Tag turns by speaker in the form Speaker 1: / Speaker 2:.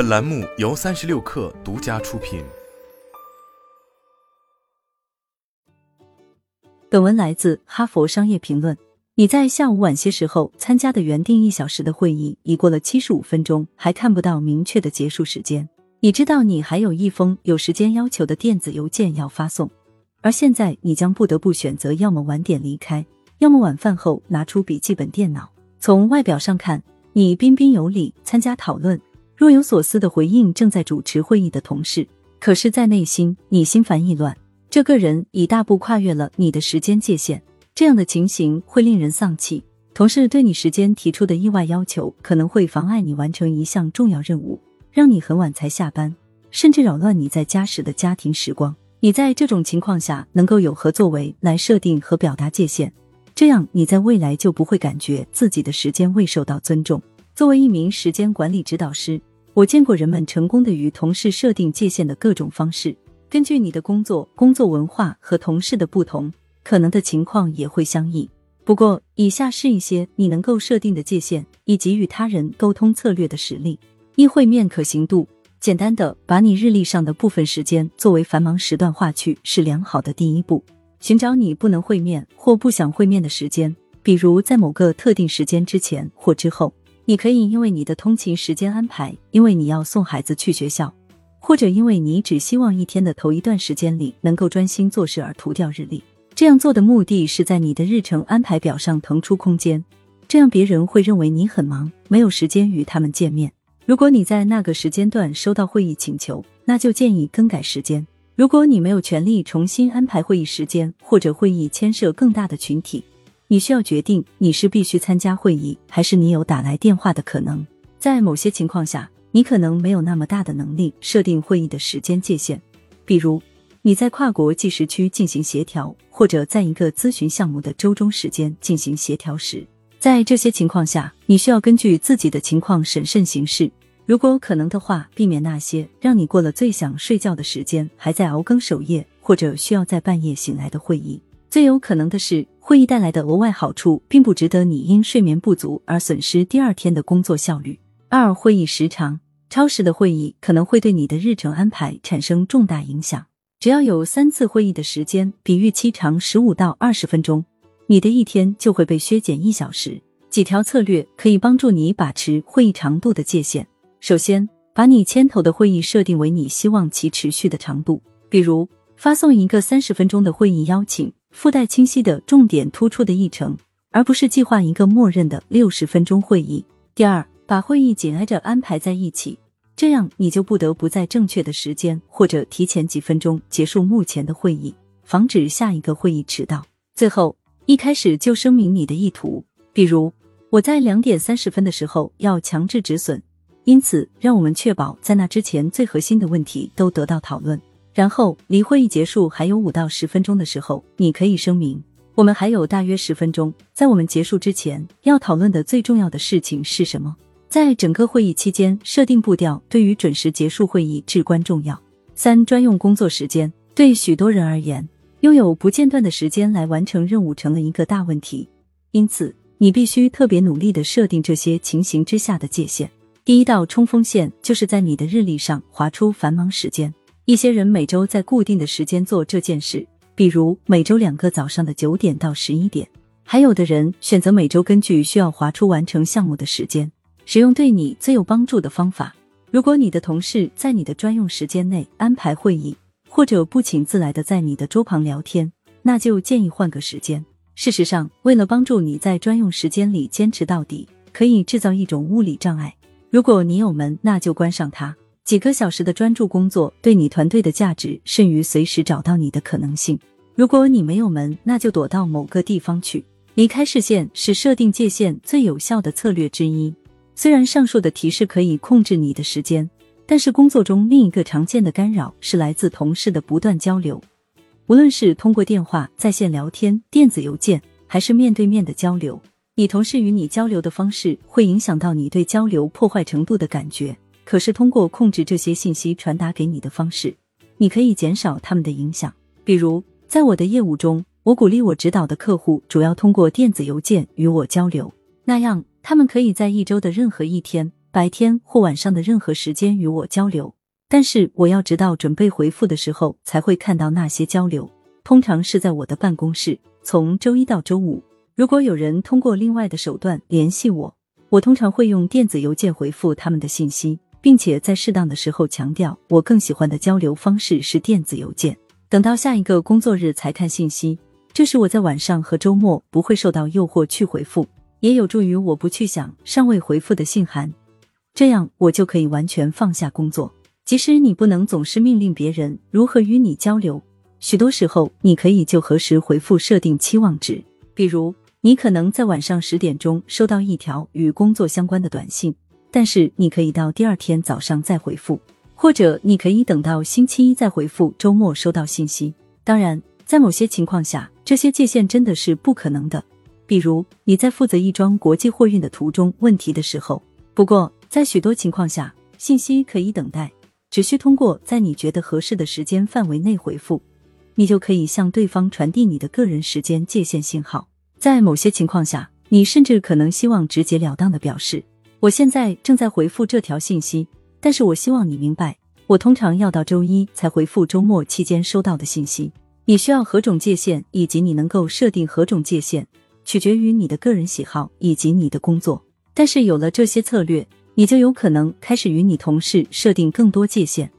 Speaker 1: 本栏目由三十六氪独家出品。
Speaker 2: 本文来自《哈佛商业评论》。你在下午晚些时候参加的原定一小时的会议，已过了七十五分钟，还看不到明确的结束时间。你知道你还有一封有时间要求的电子邮件要发送，而现在你将不得不选择，要么晚点离开，要么晚饭后拿出笔记本电脑。从外表上看，你彬彬有礼，参加讨论，若有所思的回应正在主持会议的同事。可是，在内心，你心烦意乱。这个人已大步跨越了你的时间界限，这样的情形会令人丧气。同事对你时间提出的意外要求，可能会妨碍你完成一项重要任务，让你很晚才下班，甚至扰乱你在家时的家庭时光。你在这种情况下，能够有何作为来设定和表达界限？这样，你在未来就不会感觉自己的时间未受到尊重。作为一名时间管理指导师，我见过人们成功的与同事设定界限的各种方式。根据你的工作、工作文化和同事的不同，可能的情况也会相异。不过，以下是一些你能够设定的界限，以及与他人沟通策略的实例：一、会面可行度。简单的把你日历上的部分时间作为繁忙时段划去，是良好的第一步。寻找你不能会面或不想会面的时间，比如在某个特定时间之前或之后。你可以因为你的通勤时间安排，因为你要送孩子去学校，或者因为你只希望一天的头一段时间里能够专心做事而涂掉日历。这样做的目的是在你的日程安排表上腾出空间，这样别人会认为你很忙，没有时间与他们见面。如果你在那个时间段收到会议请求，那就建议更改时间。如果你没有权利重新安排会议时间，或者会议牵涉更大的群体，你需要决定你是必须参加会议，还是你有打来电话的可能。在某些情况下，你可能没有那么大的能力设定会议的时间界限，比如你在跨国计时区进行协调，或者在一个咨询项目的周中时间进行协调时，在这些情况下，你需要根据自己的情况审慎行事。如果可能的话，避免那些让你过了最想睡觉的时间，还在熬更守夜，或者需要在半夜醒来的会议。最有可能的是，会议带来的额外好处并不值得你因睡眠不足而损失第二天的工作效率。二、会议时长超时的会议可能会对你的日程安排产生重大影响。只要有三次会议的时间比预期长十五到二十分钟，你的一天就会被削减一小时。几条策略可以帮助你把持会议长度的界限。首先，把你牵头的会议设定为你希望其持续的长度，比如发送一个三十分钟的会议邀请，附带清晰的重点突出的议程，而不是计划一个默认的六十分钟会议。第二，把会议紧挨着安排在一起，这样你就不得不在正确的时间或者提前几分钟结束目前的会议，防止下一个会议迟到。最后，一开始就声明你的意图，比如我在两点三十分的时候要强制止损。因此，让我们确保在那之前最核心的问题都得到讨论。然后，离会议结束还有五到十分钟的时候，你可以声明：我们还有大约十分钟，在我们结束之前要讨论的最重要的事情是什么？在整个会议期间设定步调，对于准时结束会议至关重要。三、专用工作时间对许多人而言，拥有不间断的时间来完成任务成了一个大问题。因此，你必须特别努力的设定这些情形之下的界限。第一道冲锋线就是在你的日历上划出繁忙时间。一些人每周在固定的时间做这件事，比如每周两个早上的九点到十一点。还有的人选择每周根据需要划出完成项目的时间，使用对你最有帮助的方法。如果你的同事在你的专用时间内安排会议，或者不请自来的在你的桌旁聊天，那就建议换个时间。事实上，为了帮助你在专用时间里坚持到底，可以制造一种物理障碍。如果你有门，那就关上它。几个小时的专注工作对你团队的价值甚于随时找到你的可能性。如果你没有门，那就躲到某个地方去，离开视线是设定界限最有效的策略之一。虽然上述的提示可以控制你的时间，但是工作中另一个常见的干扰是来自同事的不断交流，无论是通过电话、在线聊天、电子邮件，还是面对面的交流。你同事与你交流的方式会影响到你对交流破坏程度的感觉。可是通过控制这些信息传达给你的方式，你可以减少他们的影响。比如，在我的业务中，我鼓励我指导的客户主要通过电子邮件与我交流，那样他们可以在一周的任何一天白天或晚上的任何时间与我交流，但是我要直到准备回复的时候才会看到那些交流。通常是在我的办公室，从周一到周五。如果有人通过另外的手段联系我，我通常会用电子邮件回复他们的信息，并且在适当的时候强调，我更喜欢的交流方式是电子邮件。等到下一个工作日才看信息，这时我在晚上和周末不会受到诱惑去回复，也有助于我不去想尚未回复的信函，这样我就可以完全放下工作。即使你不能总是命令别人如何与你交流，许多时候你可以就何时回复设定期望值，比如。你可能在晚上十点钟收到一条与工作相关的短信，但是你可以到第二天早上再回复，或者你可以等到星期一再回复，周末收到信息。当然，在某些情况下，这些界限真的是不可能的，比如你在负责一桩国际货运的途中问题的时候。不过，在许多情况下，信息可以等待，只需通过在你觉得合适的时间范围内回复，你就可以向对方传递你的个人时间界限信号。在某些情况下，你甚至可能希望直截了当的表示：“我现在正在回复这条信息，但是我希望你明白，我通常要到周一才回复周末期间收到的信息。你需要何种界限，以及你能够设定何种界限，取决于你的个人喜好以及你的工作。但是有了这些策略，你就有可能开始与你同事设定更多界限。”